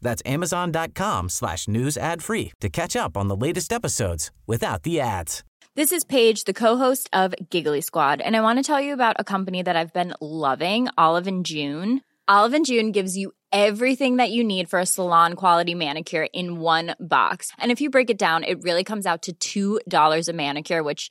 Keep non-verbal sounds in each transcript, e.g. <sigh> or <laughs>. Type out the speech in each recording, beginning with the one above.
That's amazon.com slash news ad free to catch up on the latest episodes without the ads. This is Paige, the co-host of Giggly Squad, and I want to tell you about a company that I've been loving, Olive and June. Olive and June gives you everything that you need for a salon quality manicure in one box. And if you break it down, it really comes out to $2 a manicure, which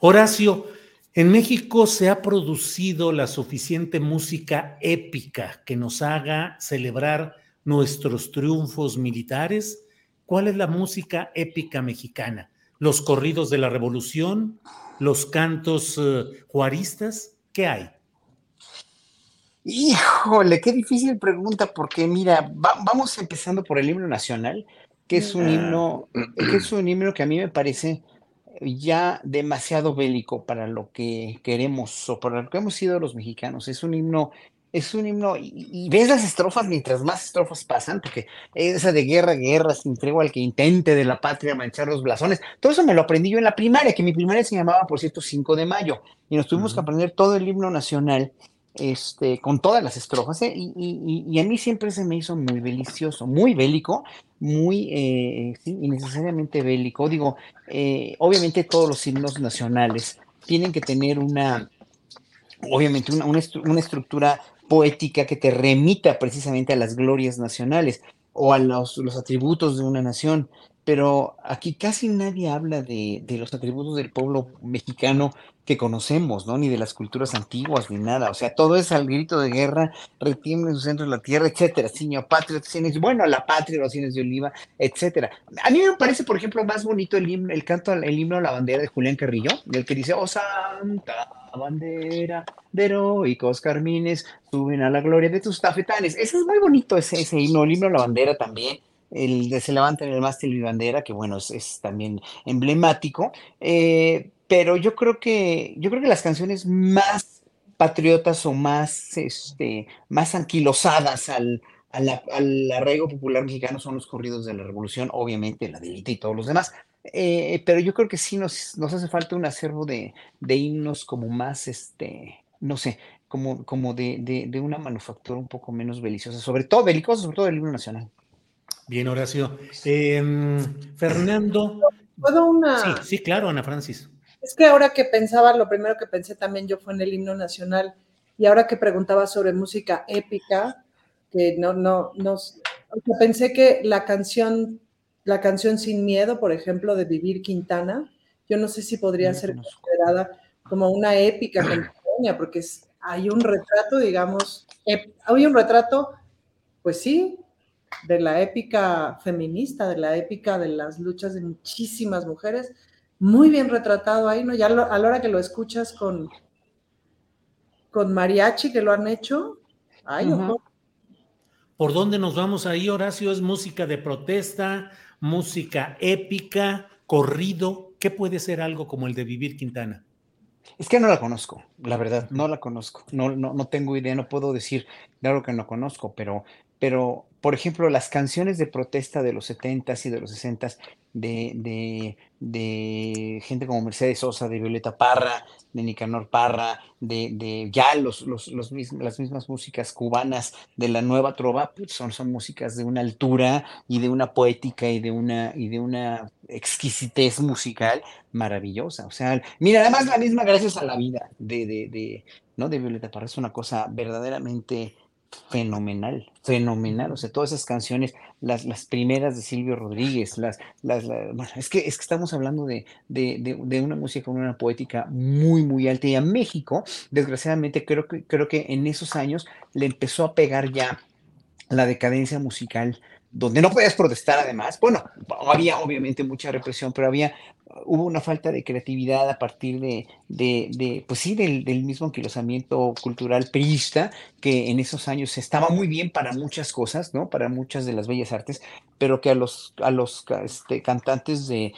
Horacio, en México se ha producido la suficiente música épica que nos haga celebrar nuestros triunfos militares. ¿Cuál es la música épica mexicana? ¿Los corridos de la revolución? ¿Los cantos uh, juaristas? ¿Qué hay? Híjole, qué difícil pregunta, porque mira, va, vamos empezando por el himno nacional, que es un himno, que es un himno que a mí me parece ya demasiado bélico para lo que queremos o para lo que hemos sido los mexicanos. Es un himno, es un himno, y, ves las estrofas mientras más estrofas pasan, porque esa de guerra, guerra, sin tregua al que intente de la patria manchar los blasones, todo eso me lo aprendí yo en la primaria, que mi primaria se llamaba, por cierto, 5 de mayo, y nos tuvimos que aprender todo el himno nacional este, con todas las estrofas, ¿eh? y, a mí siempre se me hizo muy delicioso, muy bélico, muy eh, innecesariamente bélico. Digo, eh, obviamente todos los himnos nacionales tienen que tener una, obviamente una, una, estructura poética que te remita precisamente a las glorias nacionales o a los, los atributos de una nación pero aquí casi nadie habla de, de, los atributos del pueblo mexicano que conocemos, ¿no? Ni de las culturas antiguas, ni nada. O sea, todo es al grito de guerra, retiembla en su centro de la tierra, etcétera. Señor patria, bueno, la patria, los cines de oliva, etcétera. A mí me parece, por ejemplo, más bonito el, himno, el canto, el himno a la bandera de Julián Carrillo, del que dice, oh santa bandera de heroicos carmines, suben a la gloria de tus tafetanes. Ese es muy bonito, ese, ese himno, el himno a la bandera también el de Se levanta en el mástil y bandera, que bueno, es, también emblemático, eh, pero yo creo que, yo creo que las canciones más patriotas o más, este, más anquilosadas al, al, arraigo popular mexicano son los corridos de la revolución, obviamente la delita y todos los demás. Eh, pero yo creo que sí nos, nos hace falta un acervo de, de himnos como más, este, no sé, como, como de, de, de, una manufactura un poco menos beliciosa, sobre todo belicosa, sobre todo el himno nacional. Bien, Horacio. Em, Fernando. ¿Puedo una? Sí, sí, claro, Ana Francis. Es que ahora que pensaba, lo primero que pensé también yo fue en el himno nacional, y ahora que preguntaba sobre música épica, que no, no, no, pensé que la canción, la canción Sin Miedo, por ejemplo, de Vivir Quintana, yo no sé si podría ser considerada como una épica contemporánea, porque hay un retrato, digamos, hay un retrato, pues sí, de la épica feminista, de la épica de las luchas de muchísimas mujeres, muy bien retratado ahí, ¿no? Ya a la hora que lo escuchas con, con mariachi que lo han hecho, ay, ¿Por dónde nos vamos ahí, Horacio? ¿Es música de protesta, música épica, corrido? ¿Qué puede ser algo como el de Vivir Quintana? Es que no la conozco, la verdad, no la conozco. No, no, no tengo idea, no puedo decir, claro que no conozco, pero, pero por ejemplo, las canciones de protesta de los 70s y de los 60s de, de, de, gente como Mercedes Sosa, de Violeta Parra, de Nicanor Parra, de, de ya los, los, los las mismas músicas cubanas de la nueva trova, pues son, son músicas de una altura y de una poética y de una, y de una exquisitez musical maravillosa. O sea, mira, además la misma gracias a la vida de, de, de, ¿no? de Violeta Parra es una cosa verdaderamente fenomenal, fenomenal. O sea, todas esas canciones, las, las primeras de Silvio Rodríguez, las, las, bueno, es que, es que estamos hablando de, de, de, una música con una poética muy, muy alta. Y a México, desgraciadamente, creo que, creo que en esos años le empezó a pegar ya la decadencia musical donde no podías protestar además. Bueno, había obviamente mucha represión, pero había hubo una falta de creatividad a partir de, de, pues sí, del, del, mismo anquilosamiento cultural peísta, que en esos años estaba muy bien para muchas cosas, ¿no? Para muchas de las bellas artes, pero que a los, a los este, cantantes de,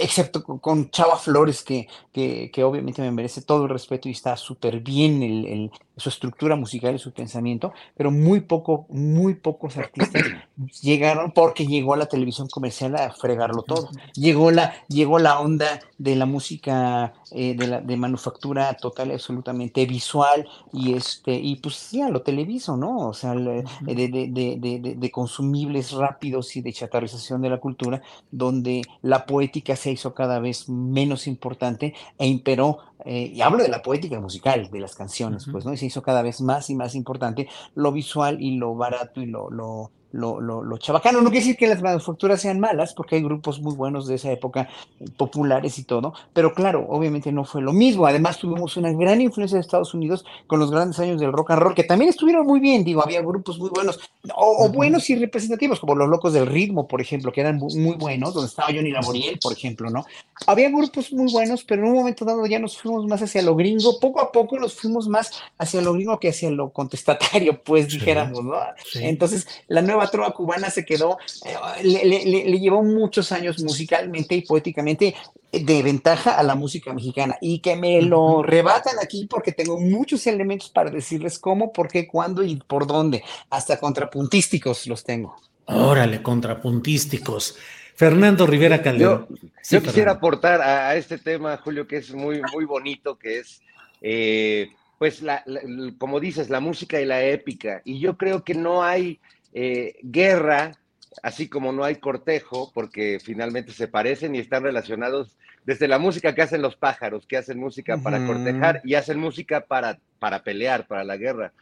excepto con Chava Flores, que, que, que, obviamente me merece todo el respeto y está súper bien el, el, su estructura musical y su pensamiento, pero muy poco, muy pocos artistas <clears throat> llegaron porque llegó a la televisión comercial a fregarlo todo. Llegó la, llegó la onda de la música eh, de, la, de manufactura total y absolutamente visual y este, y pues sí, a lo televiso, ¿no? O sea, de, de, de, consumibles rápidos y de chatarrización de la cultura, donde la poética se hizo cada vez menos importante e imperó eh, y hablo de la poética musical de las canciones, pues, ¿no? Y se hizo cada vez más y más importante lo visual y lo barato y lo, lo, lo, lo, chabacano. No quiere decir que las manufacturas sean malas, porque hay grupos muy buenos de esa época, populares y todo, pero claro, obviamente no fue lo mismo. Además, tuvimos una gran influencia de Estados Unidos con los grandes años del rock and roll, que también estuvieron muy bien, digo, había grupos muy buenos, o, buenos y representativos, como los Locos del Ritmo, por ejemplo, que eran muy, buenos, donde estaba Johnny Laboriel, por ejemplo, ¿no? Había grupos muy buenos, pero en un momento dado ya nos fuimos más hacia lo gringo, poco a poco nos fuimos más hacia lo gringo que hacia lo contestatario, pues dijéramos, ¿no? Entonces, la nueva trova cubana se quedó, eh, le, llevó muchos años musicalmente y poéticamente de ventaja a la música mexicana y que me lo rebatan aquí porque tengo muchos elementos para decirles cómo, por qué, cuándo y por dónde. Hasta contrapuntísticos los tengo. Órale, contrapuntísticos. Fernando Rivera Calderón. Yo, quisiera aportar a, este tema, Julio, que es muy, muy bonito, que es eh, pues, la, como dices, la música y la épica. Y yo creo que no hay eh, guerra, así como no hay cortejo, porque finalmente se parecen y están relacionados desde la música que hacen los pájaros, que hacen música para cortejar y hacen música para, para pelear, para la guerra.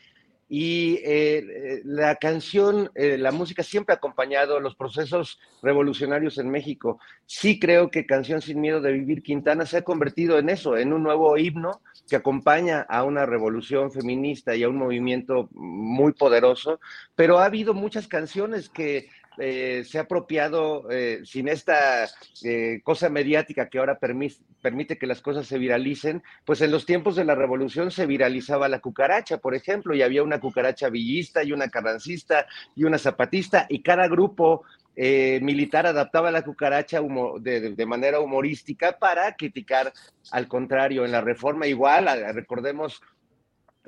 Y eh, la canción, eh, la música siempre ha acompañado los procesos revolucionarios en México. Sí creo que Canción sin Miedo de Vivir Quintana se ha convertido en eso, en un nuevo himno que acompaña a una revolución feminista y a un movimiento muy poderoso, pero ha habido muchas canciones que eh, se ha apropiado eh, sin esta eh, cosa mediática que ahora permite que las cosas se viralicen, pues en los tiempos de la revolución se viralizaba la cucaracha, por ejemplo, y había una cucaracha villista y una carrancista y una zapatista, y cada grupo militar adaptaba la cucaracha de, manera humorística para criticar al contrario en la reforma igual, recordemos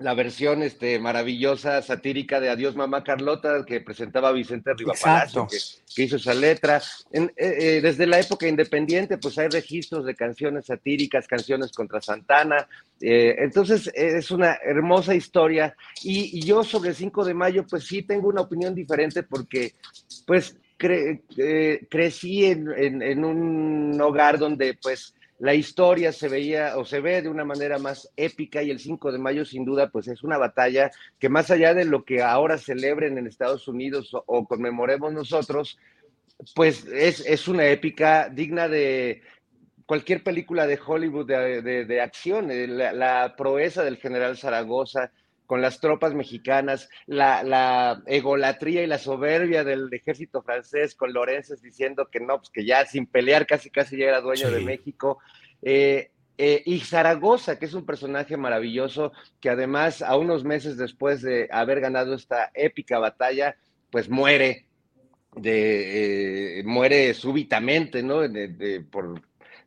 la versión este, maravillosa, satírica de Adiós Mamá Carlota, que presentaba Vicente Rivapalacio, que, que, hizo esa letra. Eh, eh, desde la época independiente, pues hay registros de canciones satíricas, canciones contra Santana. Eh, entonces, es una hermosa historia. Y, yo sobre el 5 de mayo, pues sí tengo una opinión diferente porque, pues, crecí en, en un hogar donde, pues, la historia se veía o se ve de una manera más épica y el 5 de mayo sin duda pues es una batalla que más allá de lo que ahora celebren en Estados Unidos o, conmemoremos nosotros, pues es, una épica digna de cualquier película de Hollywood de, acción, eh, la, proeza del general Zaragoza, con las tropas mexicanas, la, egolatría y la soberbia del ejército francés con Lorences diciendo que no, pues que ya sin pelear casi casi ya era dueño de México. Eh, eh, y Zaragoza, que es un personaje maravilloso, que además a unos meses después de haber ganado esta épica batalla, pues muere, de, eh, muere súbitamente, ¿no? por,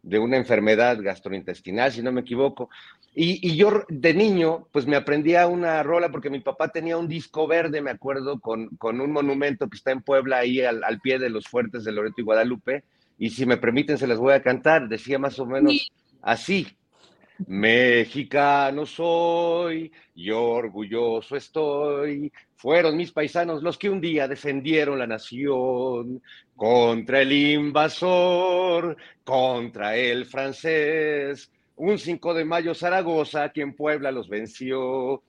de una enfermedad gastrointestinal, si no me equivoco. Y, yo de niño, pues me aprendía una rola porque mi papá tenía un disco verde, me acuerdo, con, con un monumento que está en Puebla, ahí al, al, pie de los fuertes de Loreto y Guadalupe. Y si me permiten, se las voy a cantar. Decía más o menos así. Mexicano soy y orgulloso estoy. Fueron mis paisanos los que un día defendieron la nación contra el invasor, contra el francés. Un 5 de mayo Zaragoza, quien Puebla los venció.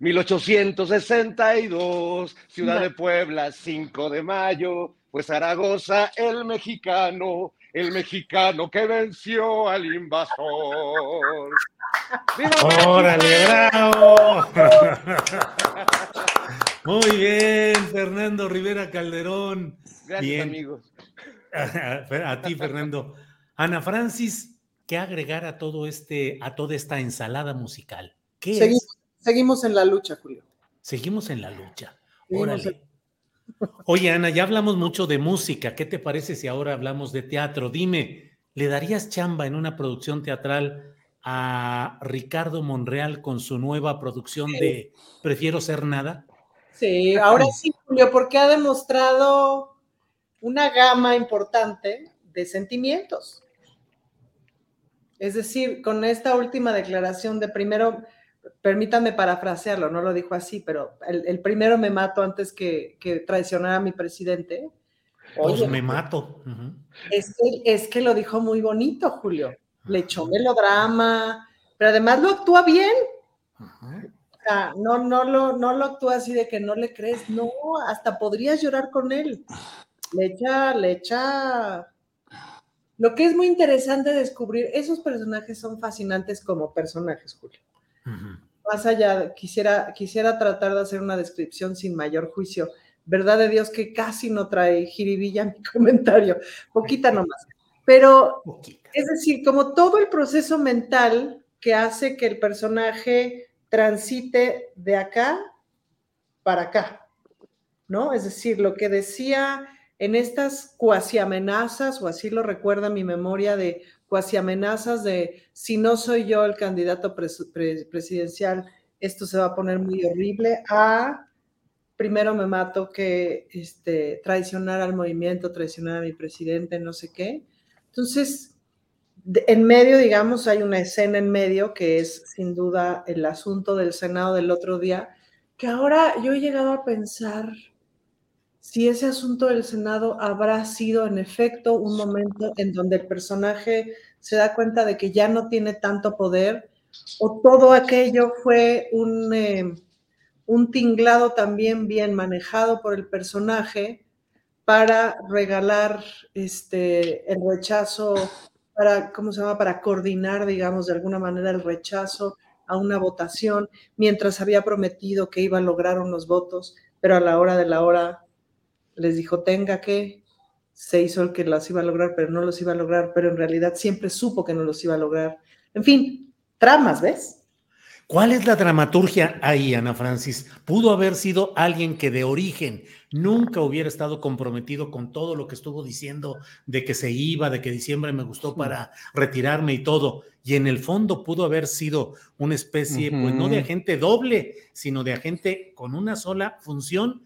1862, Ciudad de Puebla, 5 de mayo, pues Zaragoza, el mexicano, el mexicano que venció al invasor. ¡Órale, bravo! <laughs> Muy bien, Fernando Rivera Calderón. Gracias, amigos. <laughs> A ti, Fernando. Ana Francis, ¿qué agregar a todo este, a toda esta ensalada musical? ¿Qué seguimos, es? seguimos en la lucha, Julio. Seguimos en la lucha. Órale. Oye, Ana, ya hablamos mucho de música. ¿Qué te parece si ahora hablamos de teatro? Dime, ¿le darías chamba en una producción teatral a Ricardo Monreal con su nueva producción de Prefiero ser nada? Sí, ahora sí, Julio, porque ha demostrado una gama importante de sentimientos. Es decir, con esta última declaración de primero, permítanme parafrasearlo, no lo dijo así, pero el, primero me mato antes que, que, traicionar a mi presidente. Oye, me mato. es, que, es que lo dijo muy bonito, Julio. Le echó melodrama, pero además lo actúa bien. O sea, no, no, lo, no lo actúa así de que no le crees, no, hasta podrías llorar con él. Le echa, le echa. Lo que es muy interesante descubrir, esos personajes son fascinantes como personajes, Julio. Más allá, quisiera, quisiera tratar de hacer una descripción sin mayor juicio. Verdad de Dios que casi no trae jiribilla mi <laughs> comentario, poquita nomás. Pero, es decir, como todo el proceso mental que hace que el personaje transite de acá para acá, ¿no? Es decir, lo que decía en estas cuasi amenazas, o así lo recuerda mi memoria de cuasi amenazas de si no soy yo el candidato presidencial, esto se va a poner muy horrible, a primero me mato que este, traicionar al movimiento, traicionar a mi presidente, no sé qué. Entonces, en medio, digamos, hay una escena en medio que es sin duda el asunto del Senado del otro día, que ahora yo he llegado a pensar si ese asunto del Senado habrá sido en efecto un momento en donde el personaje se da cuenta de que ya no tiene tanto poder o todo aquello fue un, eh, un tinglado también bien manejado por el personaje para regalar este, el rechazo, para, ¿cómo se llama? Para coordinar, digamos, de alguna manera el rechazo a una votación, mientras había prometido que iba a lograr unos votos, pero a la hora de la hora les dijo, tenga que, se hizo el que las iba a lograr, pero no los iba a lograr, pero en realidad siempre supo que no los iba a lograr. En fin, tramas, ¿ves? ¿Cuál es la dramaturgia ahí, Ana Francis? Pudo haber sido alguien que de origen nunca hubiera estado comprometido con todo lo que estuvo diciendo de que se iba, de que diciembre me gustó para retirarme y todo. Y en el fondo pudo haber sido una especie, pues no de agente doble, sino de agente con una sola función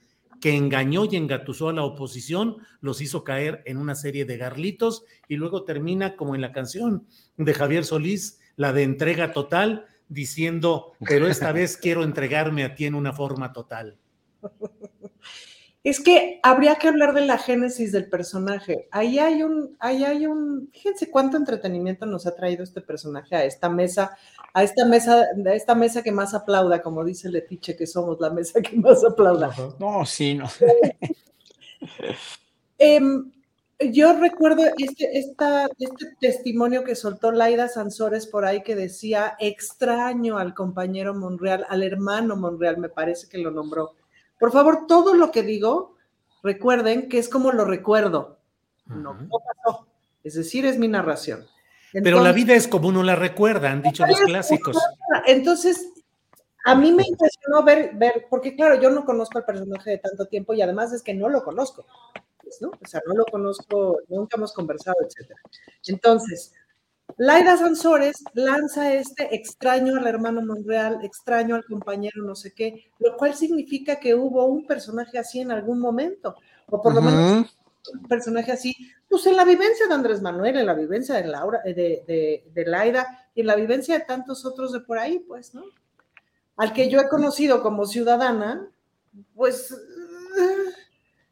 que engañó y engatusó a la oposición, los hizo caer en una serie de garlitos y luego termina como en la canción de Javier Solís, la de entrega total, diciendo, pero esta vez quiero entregarme a ti en una forma total. <laughs> Es que habría que hablar de la génesis del personaje. Ahí hay un, ahí hay un, fíjense cuánto entretenimiento nos ha traído este personaje a esta mesa, a esta mesa, a esta mesa que más aplauda, como dice Letiche, que somos la mesa que más aplauda. No, sí, no. <laughs> Em, yo recuerdo este, esta, este testimonio que soltó Laida Sansores por ahí que decía, extraño al compañero Monreal, al hermano Monreal, me parece que lo nombró por favor, todo lo que digo, recuerden que es como lo recuerdo. No, pasó. Es decir, es mi narración. Pero la vida es como uno la recuerda, han dicho los clásicos. Entonces, a mí me impresionó ver, ver, porque claro, yo no conozco al personaje de tanto tiempo y además es que no lo conozco, ¿no? O sea, no lo conozco, nunca hemos conversado, etcétera. Entonces, Laida Sansores lanza este extraño al hermano Monreal, extraño al compañero no sé qué, lo cual significa que hubo un personaje así en algún momento, o por lo menos un personaje así, pues en la vivencia de Andrés Manuel, en la vivencia de Laura, de, de, Laida y en la vivencia de tantos otros de por ahí, pues, ¿no? Al que yo he conocido como ciudadana, pues,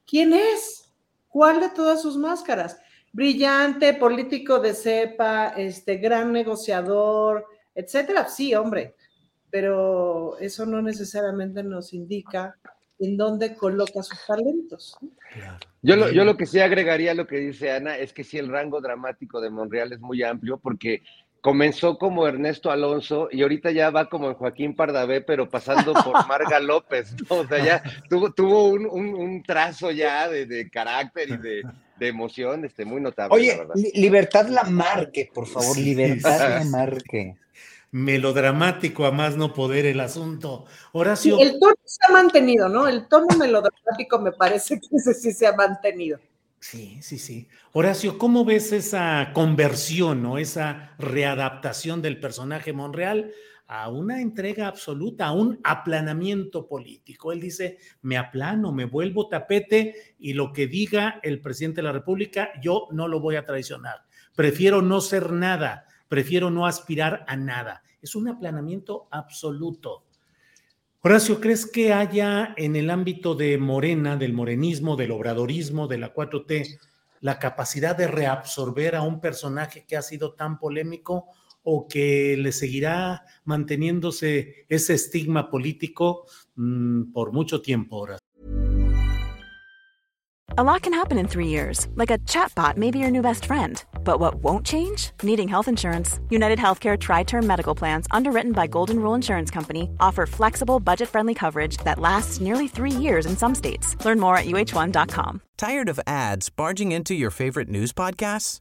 ¿quién es? ¿Cuál de todas sus máscaras? Brillante, político de cepa, este, gran negociador, etcétera. Sí, hombre, pero eso no necesariamente nos indica en dónde coloca sus talentos. Yo lo, yo lo que sí agregaría a lo que dice Ana es que sí el rango dramático de Monreal es muy amplio porque comenzó como Ernesto Alonso y ahorita ya va como en Joaquín Pardavé, pero pasando por <laughs> Marga López, O sea, ya <laughs> tuvo, tuvo un, trazo ya de, carácter y de, emoción este, muy notable. Oye, Libertad Lamarque, por favor, Libertad <laughs> Lamarque melodramático a más no poder el asunto. Horacio. el tono se ha mantenido, ¿no? El tono melodramático me parece que ese sí se ha mantenido. Sí, sí, sí. Horacio, ¿cómo ves esa conversión o esa readaptación del personaje Monreal a una entrega absoluta, a un aplanamiento político? Él dice, me aplano, me vuelvo tapete y lo que diga el presidente de la República, yo no lo voy a traicionar. Prefiero no ser nada, prefiero no aspirar a nada. Es un aplanamiento absoluto. Horacio, ¿crees que haya en el ámbito de Morena, del morenismo, del obradorismo, de la 4T, la capacidad de reabsorber a un personaje que ha sido tan polémico o que le seguirá manteniéndose ese estigma político mmm, por mucho tiempo, Horacio? A lot can happen in three years, like a chatbot may be your new best friend. But what won't change? Needing health insurance. United Healthcare Tri Term Medical Plans, underwritten by Golden Rule Insurance Company, offer flexible, budget friendly coverage that lasts nearly three years in some states. Learn more at uh1.com. Tired of ads barging into your favorite news podcasts?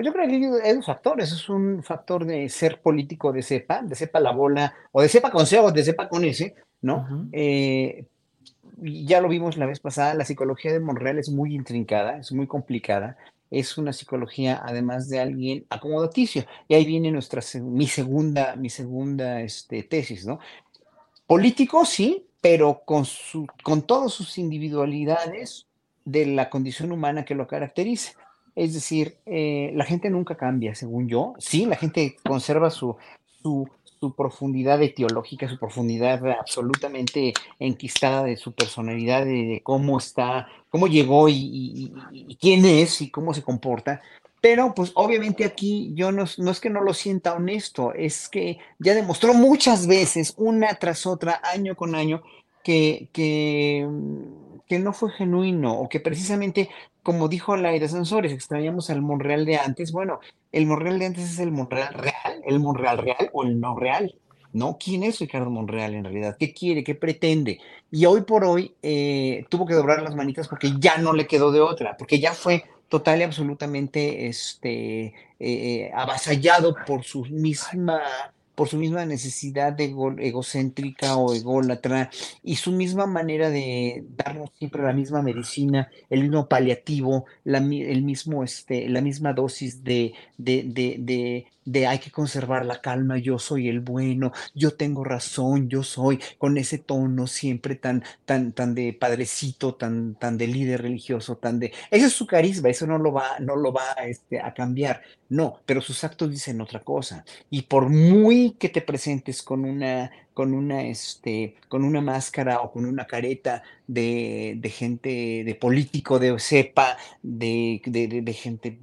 Pues yo creo que es un factor, eso es un factor de ser político de cepa, de cepa la bola, o de cepa con C o de cepa con S, ¿no? Uh -huh. eh, ya lo vimos la vez pasada, la psicología de Monreal es muy intrincada, es muy complicada, es una psicología además de alguien acomodaticio. Y ahí viene nuestra, mi segunda, mi segunda este, tesis, ¿no? Político, sí, pero con, su, con todas sus individualidades de la condición humana que lo caracteriza. Es decir, eh, la gente nunca cambia, según yo. Sí, la gente conserva su, su, profundidad etiológica, su profundidad absolutamente enquistada de su personalidad, de, cómo está, cómo llegó y, quién es y cómo se comporta. Pero pues obviamente aquí yo no, no, es que no lo sienta honesto, es que ya demostró muchas veces, una tras otra, año con año, que, que, que no fue genuino o que precisamente, como dijo Laida Sansores, extrañamos al Monreal de antes. Bueno, el Monreal de antes es el Monreal real, el Monreal real o el no real. ¿no? ¿Quién es Ricardo Monreal en realidad? ¿Qué quiere? ¿Qué pretende? Y hoy por hoy eh, tuvo que doblar las manitas porque ya no le quedó de otra, porque ya fue total y absolutamente este, eh, avasallado por su misma por su misma necesidad de ego, egocéntrica o ególatra y su misma manera de darnos siempre la misma medicina, el mismo paliativo, la, el mismo, este, la misma dosis de, de, de, de de hay que conservar la calma, yo soy el bueno, yo tengo razón, yo soy, con ese tono siempre tan, tan, tan de padrecito, tan, tan de líder religioso, tan de, ese es su carisma, eso no lo va, no lo va este, a cambiar, no, pero sus actos dicen otra cosa. Y por muy que te presentes con una, con una, este, con una máscara o con una careta de, de gente, de político, de cepa, de, de, de, gente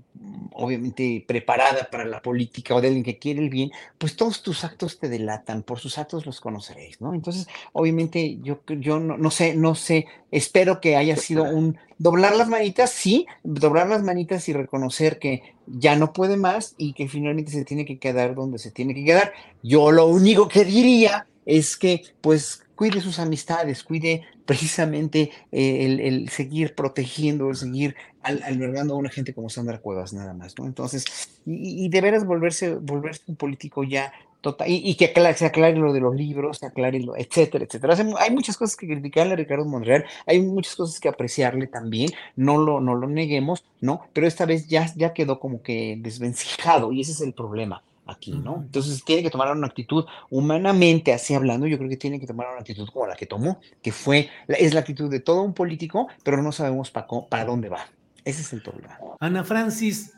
obviamente preparada para la política o de alguien que quiere el bien, pues todos tus actos te delatan, por sus actos los conoceréis, ¿no? Entonces, obviamente yo, yo no, no sé, no sé, espero que haya sido un doblar las manitas, sí, doblar las manitas y reconocer que ya no puede más y que finalmente se tiene que quedar donde se tiene que quedar. Yo lo único que diría es que pues cuide sus amistades, cuide precisamente eh, el, seguir protegiendo, el seguir al, albergando a una gente como Sandra Cuevas, nada más, ¿no? Entonces, y, y de veras volverse, volverse un político ya total, y, que aclare, se aclare lo de los libros, se aclare lo, etcétera, etcétera. Sea, hay muchas cosas que criticarle a Ricardo Monreal, hay muchas cosas que apreciarle también, no lo, no lo neguemos, ¿no? Pero esta vez ya, ya quedó como que desvencijado, y ese es el problema aquí, ¿no? Entonces tiene que tomar una actitud humanamente, así hablando, yo creo que tiene que tomar una actitud como la que tomó, que fue, es la actitud de todo un político, pero no sabemos para, para dónde va. Ese es el problema. Ana Francis,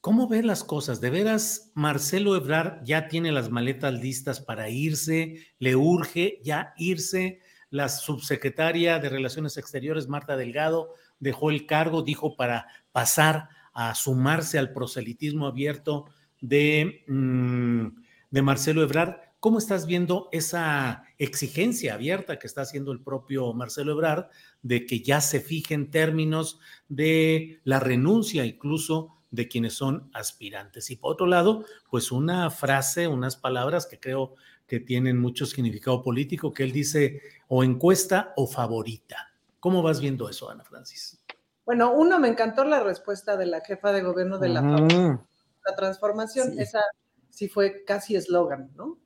¿cómo ve las cosas? ¿De veras Marcelo Ebrard ya tiene las maletas listas para irse? ¿Le urge ya irse? La subsecretaria de Relaciones Exteriores, Marta Delgado, dejó el cargo, dijo para pasar a sumarse al proselitismo abierto de, mm, de Marcelo Ebrard. ¿Cómo estás viendo esa exigencia abierta que está haciendo el propio Marcelo Ebrard de que ya se fijen términos de la renuncia incluso de quienes son aspirantes? Y por otro lado, pues una frase, unas palabras que creo que tienen mucho significado político, que él dice o encuesta o favorita. ¿Cómo vas viendo eso, Ana Francis? Bueno, uno, me encantó la respuesta de la jefa de gobierno de la, la transformación. Esa sí fue casi eslogan, ¿no?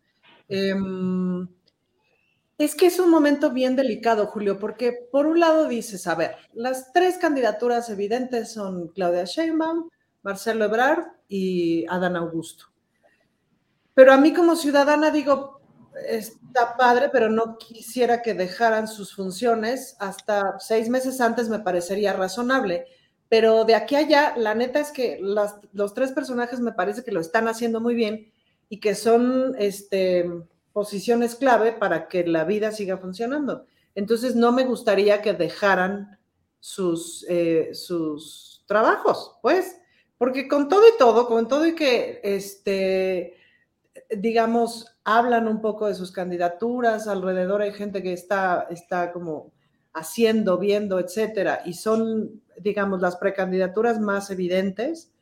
Em, es que es un momento bien delicado, Julio, porque por un lado dices, a ver, las tres candidaturas evidentes son Claudia Sheinbaum, Marcelo Ebrard y Adán Augusto. Pero a mí como ciudadana digo, está padre, pero no quisiera que dejaran sus funciones hasta seis meses antes me parecería razonable. Pero de aquí a allá, la neta es que los tres personajes me parece que lo están haciendo muy bien y que son este, posiciones clave para que la vida siga funcionando. Entonces, no me gustaría que dejaran sus, eh, sus trabajos, pues, porque con todo y todo, con todo y que, este, digamos, hablan un poco de sus candidaturas, alrededor hay gente que está, está como haciendo, viendo, etcétera, y son, digamos, las precandidaturas más evidentes,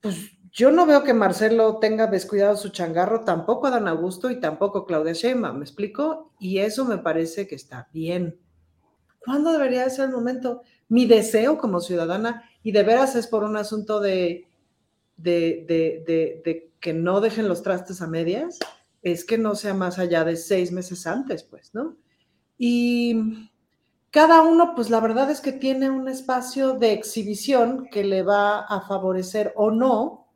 pues yo no veo que Marcelo tenga descuidado su changarro, tampoco Dan Augusto y tampoco Claudia Sheinbaum, ¿me explico? Y eso me parece que está bien. ¿Cuándo debería ser el momento? Mi deseo como ciudadana, y de veras es por un asunto de, de, de, de que no dejen los trastes a medias, es que no sea más allá de seis meses antes, pues, ¿no? Y cada uno, pues la verdad es que tiene un espacio de exhibición que le va a favorecer o no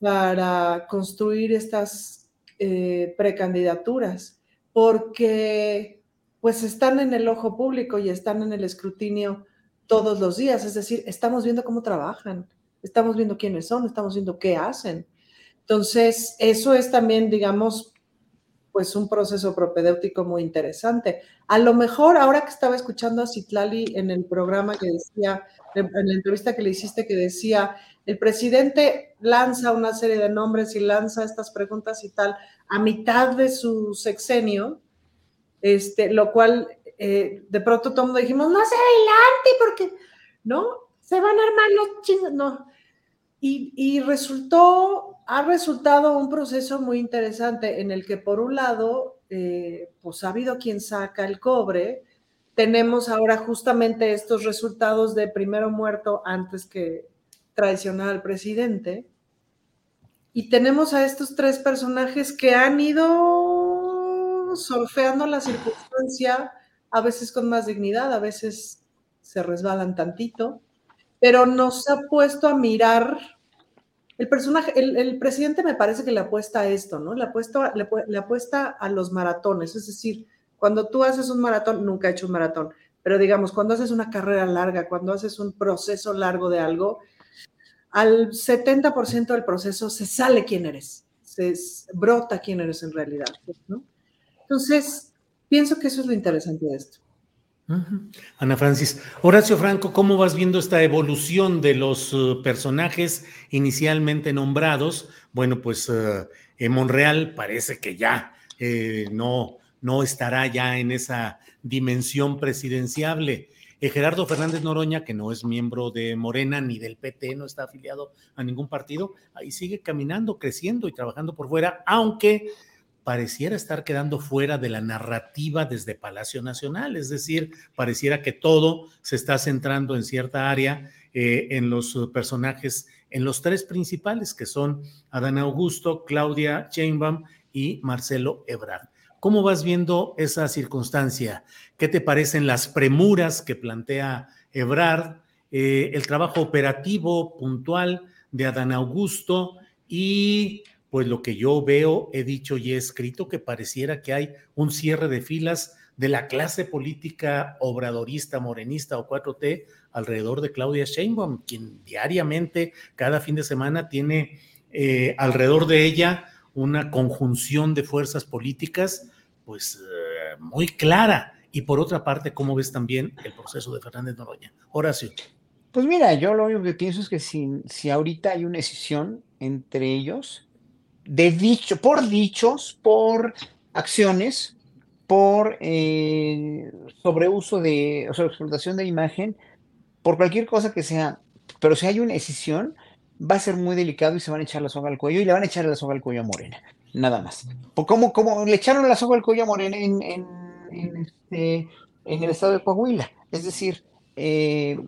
para construir estas eh, precandidaturas, porque pues están en el ojo público y están en el escrutinio todos los días, es decir, estamos viendo cómo trabajan, estamos viendo quiénes son, estamos viendo qué hacen. Entonces, eso es también, digamos, pues un proceso propedéutico muy interesante. A lo mejor, ahora que estaba escuchando a Citlali en el programa que decía, en la entrevista que le hiciste, que decía, el presidente lanza una serie de nombres y lanza estas preguntas y tal a mitad de su sexenio, este, lo cual eh, de pronto todo mundo dijimos, no se adelante porque, ¿no? Se van a armar los chingos, no. Y, resultó ha resultado un proceso muy interesante en el que, por un lado, eh, pues ha habido quien saca el cobre. Tenemos ahora justamente estos resultados de primero muerto antes que traicionar al presidente. Y tenemos a estos tres personajes que han ido surfeando la circunstancia, a veces con más dignidad, a veces se resbalan tantito, pero nos ha puesto a mirar el personaje, el, presidente me parece que le apuesta a esto, ¿no? Le apuesta, le, apuesta a los maratones, es decir, cuando tú haces un maratón, nunca he hecho un maratón, pero digamos, cuando haces una carrera larga, cuando haces un proceso largo de algo, al 70% del proceso se sale quién eres, se brota quién eres en realidad, ¿no? Entonces, pienso que eso es lo interesante de esto. Ana Francis. Horacio Franco, ¿cómo vas viendo esta evolución de los uh, personajes inicialmente nombrados? Bueno, pues uh, en Monreal parece que ya eh, no, no estará ya en esa dimensión presidenciable. Eh, Gerardo Fernández Noroña, que no es miembro de Morena ni del PT, no está afiliado a ningún partido, ahí sigue caminando, creciendo y trabajando por fuera, aunque pareciera estar quedando fuera de la narrativa desde Palacio Nacional, es decir, pareciera que todo se está centrando en cierta área, eh, en los personajes, en los tres principales, que son Adán Augusto, Claudia Sheinbaum y Marcelo Ebrard. ¿Cómo vas viendo esa circunstancia? ¿Qué te parecen las premuras que plantea Ebrard, eh, el trabajo operativo puntual de Adán Augusto? y pues lo que yo veo, he dicho y he escrito, que pareciera que hay un cierre de filas de la clase política obradorista, morenista o 4T alrededor de Claudia Sheinbaum, quien diariamente, cada fin de semana, tiene eh, alrededor de ella una conjunción de fuerzas políticas, pues eh, muy clara. Y por otra parte, ¿cómo ves también el proceso de Fernández Noroña? Horacio. Pues mira, yo lo único que pienso es que si, si ahorita hay una decisión entre ellos, de dicho, por dichos, por acciones, por eh, sobreuso de, o sea, explotación de imagen, por cualquier cosa que sea, pero si hay una decisión, va a ser muy delicado y se van a echar la soga al cuello y le van a echar la soga al cuello a Morena, nada más. ¿Cómo, cómo le echaron la soga al cuello a Morena en, en, en, este, en el estado de Coahuila? Es decir, eh,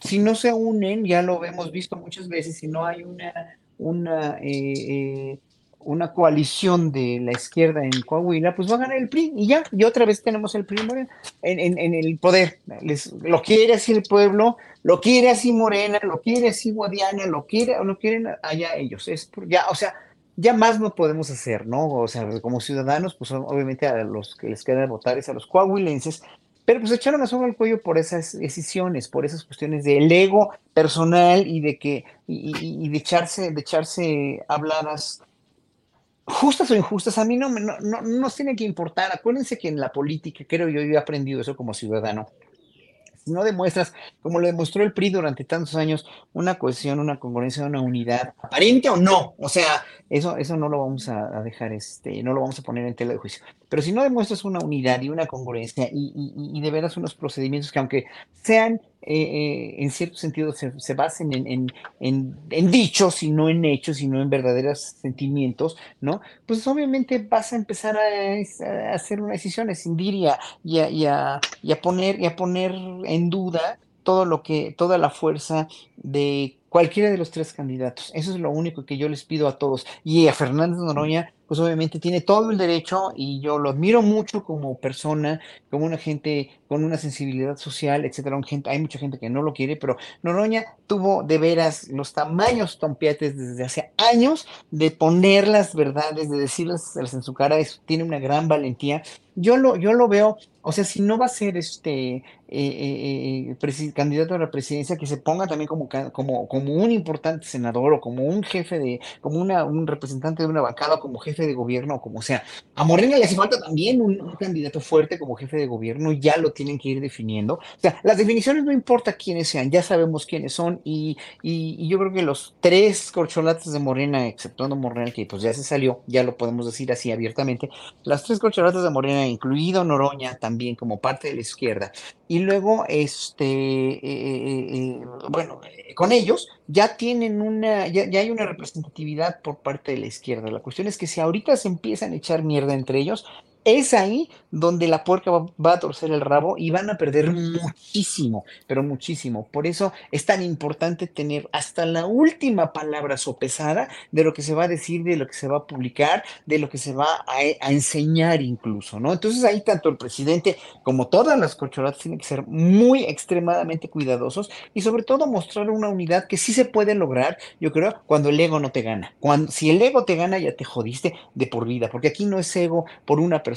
si no se unen, ya lo hemos visto muchas veces, si no hay una, una eh, eh, una coalición de la izquierda en Coahuila, pues va a ganar el PRI y ya, y otra vez tenemos el PRI en, el poder. Les, lo quiere así el pueblo, lo quiere así Morena, lo quiere así Guadiana, lo quiere, lo quieren allá ellos. Es ya, o sea, ya más no podemos hacer, ¿no? O sea, como ciudadanos, pues obviamente a los que les queda votar es a los coahuilenses, pero pues echaron la soga al cuello por esas decisiones, por esas cuestiones del ego personal y de que, y, y de echarse, de echarse habladas justas o injustas, a mí no, no, no, nos tiene que importar. Acuérdense que en la política, creo yo, yo he aprendido eso como ciudadano. Si no demuestras, como lo demostró el PRI durante tantos años, una cohesión, una congruencia, una unidad, aparente o no, o sea, eso, eso no lo vamos a, dejar, este, no lo vamos a poner en tela de juicio. Pero si no demuestras una unidad y una congruencia y, y, y de veras unos procedimientos que aunque sean eh, eh, en cierto sentido se, se basen en, en, en, dichos y no en hechos y no en verdaderos sentimientos, ¿no? Pues obviamente vas a empezar a, hacer una decisión, a escindir y a, y poner, y a poner en duda todo lo que, toda la fuerza de cualquiera de los tres candidatos. Eso es lo único que yo les pido a todos. Y a Fernández Noroña, pues obviamente tiene todo el derecho y yo lo admiro mucho como persona, como una gente con una sensibilidad social, etcétera. Hay mucha gente que no lo quiere, pero Noroña tuvo de veras los tamaños tompiates desde hace años de poner las verdades, de decirlas en su cara. Eso tiene una gran valentía. Yo lo, yo lo veo, o sea, si no va a ser este eh, eh, eh candidato a la presidencia, que se ponga también como, como, como un importante senador o como un jefe de, como una, un representante de una bancada, como jefe de gobierno o como sea. A Morena le hace falta también un, candidato fuerte como jefe de gobierno, ya lo tienen que ir definiendo. O sea, las definiciones no importa quiénes sean, ya sabemos quiénes son y, y, yo creo que los tres corcholates de Morena, exceptuando Morena, que pues ya se salió, ya lo podemos decir así abiertamente, las tres corcholates de Morena, incluido Noroña también como parte de la izquierda, y luego, este, eh, eh, eh, bueno, con ellos ya tienen una, ya, ya, hay una representatividad por parte de la izquierda. La cuestión es que si ahorita se empiezan a echar mierda entre ellos, es ahí donde la puerca va, a torcer el rabo y van a perder muchísimo, pero muchísimo. Por eso es tan importante tener hasta la última palabra sopesada de lo que se va a decir, de lo que se va a publicar, de lo que se va a, enseñar incluso, ¿no? Entonces ahí tanto el presidente como todas las corcholatas tienen que ser muy extremadamente cuidadosos y sobre todo mostrar una unidad que sí se puede lograr, yo creo, cuando el ego no te gana. Cuando, si el ego te gana, ya te jodiste de por vida, porque aquí no es ego por una persona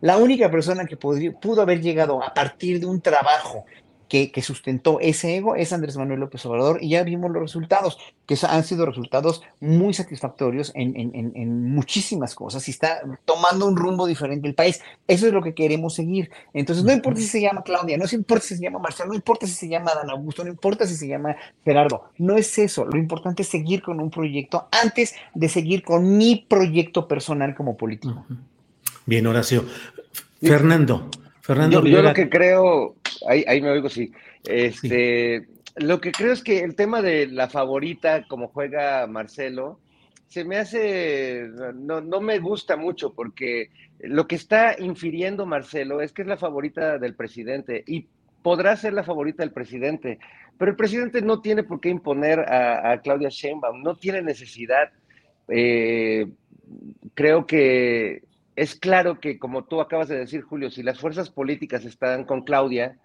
La única persona que pudo haber llegado a partir de un trabajo que, sustentó ese ego es Andrés Manuel López Obrador y ya vimos los resultados, que han sido resultados muy satisfactorios en, muchísimas cosas y está tomando un rumbo diferente el país. Eso es lo que queremos seguir. Entonces, no importa si se llama Claudia, no importa si se llama Marcelo, no importa si se llama Dan Augusto, no importa si se llama Gerardo, no es eso. Lo importante es seguir con un proyecto antes de seguir con mi proyecto personal como político. Bien, Horacio. Fernando. Fernando yo, lo que creo, ahí, ahí me oigo, sí. Este, Lo que creo es que el tema de la favorita, como juega Marcelo, se me hace, no, no me gusta mucho porque lo que está infiriendo Marcelo es que es la favorita del presidente y podrá ser la favorita del presidente, pero el presidente no tiene por qué imponer a, a Claudia Sheinbaum, no tiene necesidad. Eh, creo que es claro que, como tú acabas de decir, Julio, si las fuerzas políticas están con Claudia,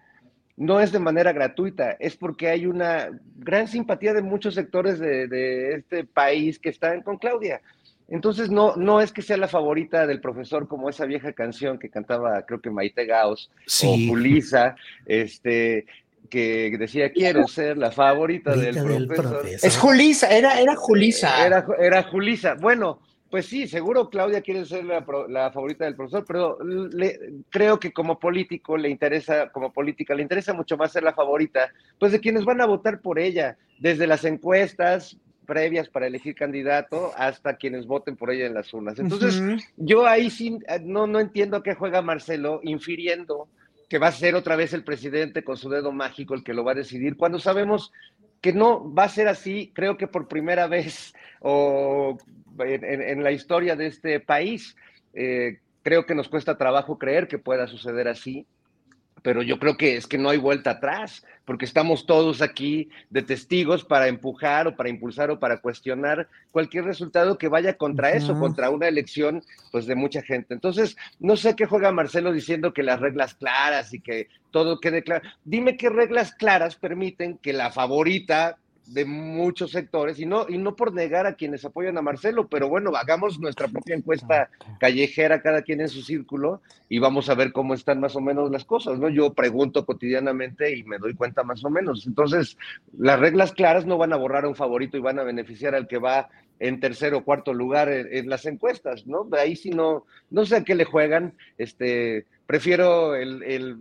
no es de manera gratuita, es porque hay una gran simpatía de muchos sectores de, este país que están con Claudia. Entonces, no, no es que sea la favorita del profesor como esa vieja canción que cantaba, creo que Maite Gaos o Julisa, este, que decía, quiero ser la favorita del, profesor. Es Julisa, era, era Julisa. Era, era Julisa. Bueno, pues sí, seguro Claudia quiere ser la, favorita del profesor, pero creo que como político le interesa, como política, le interesa mucho más ser la favorita, pues de quienes van a votar por ella, desde las encuestas previas para elegir candidato hasta quienes voten por ella en las urnas. Entonces, yo ahí sí no, no entiendo a qué juega Marcelo, infiriendo que va a ser otra vez el presidente con su dedo mágico el que lo va a decidir, cuando sabemos que no va a ser así, creo que por primera vez o en, la historia de este país. Eh, creo que nos cuesta trabajo creer que pueda suceder así, pero yo creo que es que no hay vuelta atrás, porque estamos todos aquí de testigos para empujar o para impulsar o para cuestionar cualquier resultado que vaya contra eso, contra una elección pues de mucha gente. Entonces, no sé qué juega Marcelo diciendo que las reglas claras y que todo quede claro. Dime qué reglas claras permiten que la favorita de muchos sectores, y no, y no por negar a quienes apoyan a Marcelo, pero bueno, hagamos nuestra propia encuesta callejera, cada quien en su círculo, y vamos a ver cómo están más o menos las cosas, ¿no? Yo pregunto cotidianamente y me doy cuenta más o menos. Entonces, las reglas claras no van a borrar a un favorito y van a beneficiar al que va en tercer o cuarto lugar en, las encuestas, ¿no? De ahí sí no, no sé a qué le juegan, este, prefiero el, el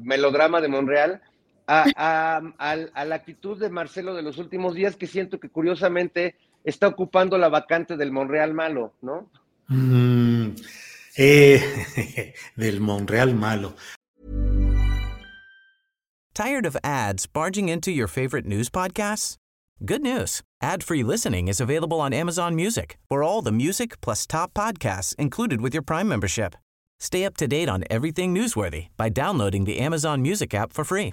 melodrama de Monreal, a, la actitud de Marcelo de los últimos días, que siento que curiosamente está ocupando la vacante del Monreal malo, ¿no? Mm, eh, <laughs> del Monreal malo. ¿Tired of ads barging into your favorite news podcasts? Good news. Ad-free listening is available on Amazon Music for all the music plus top podcasts included with your Prime membership. Stay up to date on everything newsworthy by downloading the Amazon Music app for free